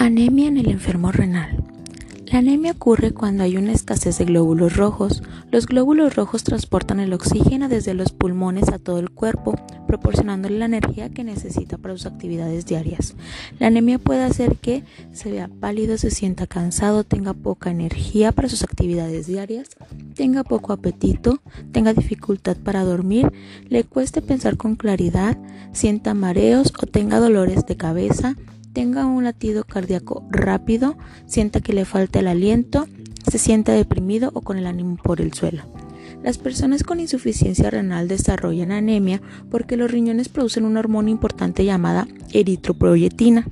Anemia en el enfermo renal. La anemia ocurre cuando hay una escasez de glóbulos rojos. Los glóbulos rojos transportan el oxígeno desde los pulmones a todo el cuerpo, proporcionándole la energía que necesita para sus actividades diarias. La anemia puede hacer que se vea pálido, se sienta cansado, tenga poca energía para sus actividades diarias, tenga poco apetito, tenga dificultad para dormir, le cueste pensar con claridad, sienta mareos o tenga dolores de cabeza, tenga un latido cardíaco rápido, sienta que le falta el aliento, se sienta deprimido o con el ánimo por el suelo. Las personas con insuficiencia renal desarrollan anemia porque los riñones producen una hormona importante llamada eritroproyetina.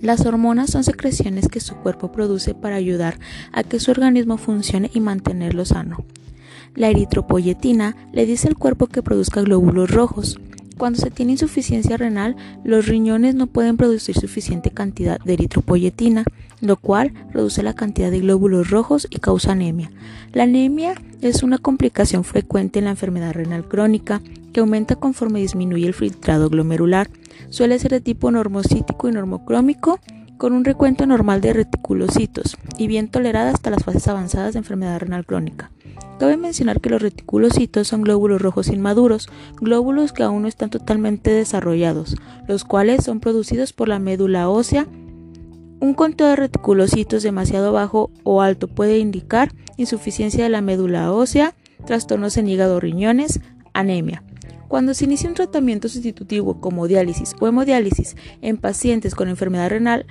Las hormonas son secreciones que su cuerpo produce para ayudar a que su organismo funcione y mantenerlo sano. La eritropoyetina le dice al cuerpo que produzca glóbulos rojos, cuando se tiene insuficiencia renal, los riñones no pueden producir suficiente cantidad de eritropoyetina, lo cual reduce la cantidad de glóbulos rojos y causa anemia. La anemia es una complicación frecuente en la enfermedad renal crónica que aumenta conforme disminuye el filtrado glomerular. Suele ser de tipo normocítico y normocrómico con un recuento normal de reticulocitos y bien tolerada hasta las fases avanzadas de enfermedad renal crónica. Cabe mencionar que los reticulocitos son glóbulos rojos inmaduros, glóbulos que aún no están totalmente desarrollados, los cuales son producidos por la médula ósea. Un conteo de reticulocitos demasiado bajo o alto puede indicar insuficiencia de la médula ósea, trastornos en hígado riñones, anemia. Cuando se inicia un tratamiento sustitutivo como diálisis o hemodiálisis en pacientes con enfermedad renal,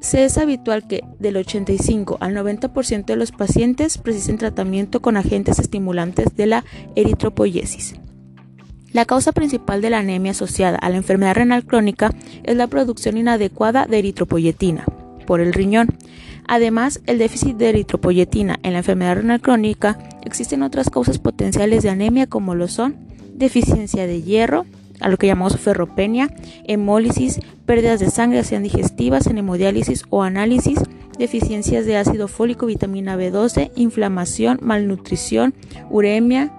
se es habitual que del 85 al 90% de los pacientes precisen tratamiento con agentes estimulantes de la eritropoyesis. La causa principal de la anemia asociada a la enfermedad renal crónica es la producción inadecuada de eritropoyetina por el riñón. Además, el déficit de eritropoyetina en la enfermedad renal crónica existen otras causas potenciales de anemia como lo son deficiencia de hierro, a lo que llamamos ferropenia, hemólisis, pérdidas de sangre, sean digestivas, en hemodiálisis o análisis, deficiencias de ácido fólico, vitamina B12, inflamación, malnutrición, uremia,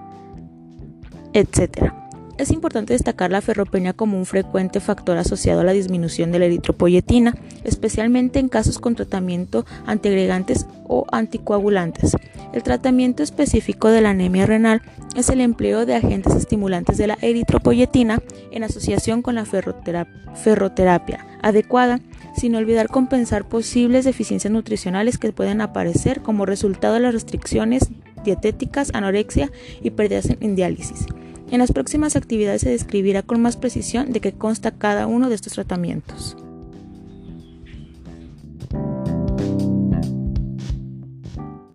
etc. Es importante destacar la ferropenia como un frecuente factor asociado a la disminución de la eritropoyetina, especialmente en casos con tratamiento antiagregantes o anticoagulantes. El tratamiento específico de la anemia renal es el empleo de agentes estimulantes de la eritropoyetina en asociación con la ferroterapia adecuada, sin olvidar compensar posibles deficiencias nutricionales que pueden aparecer como resultado de las restricciones dietéticas, anorexia y pérdidas en diálisis. En las próximas actividades se describirá con más precisión de qué consta cada uno de estos tratamientos.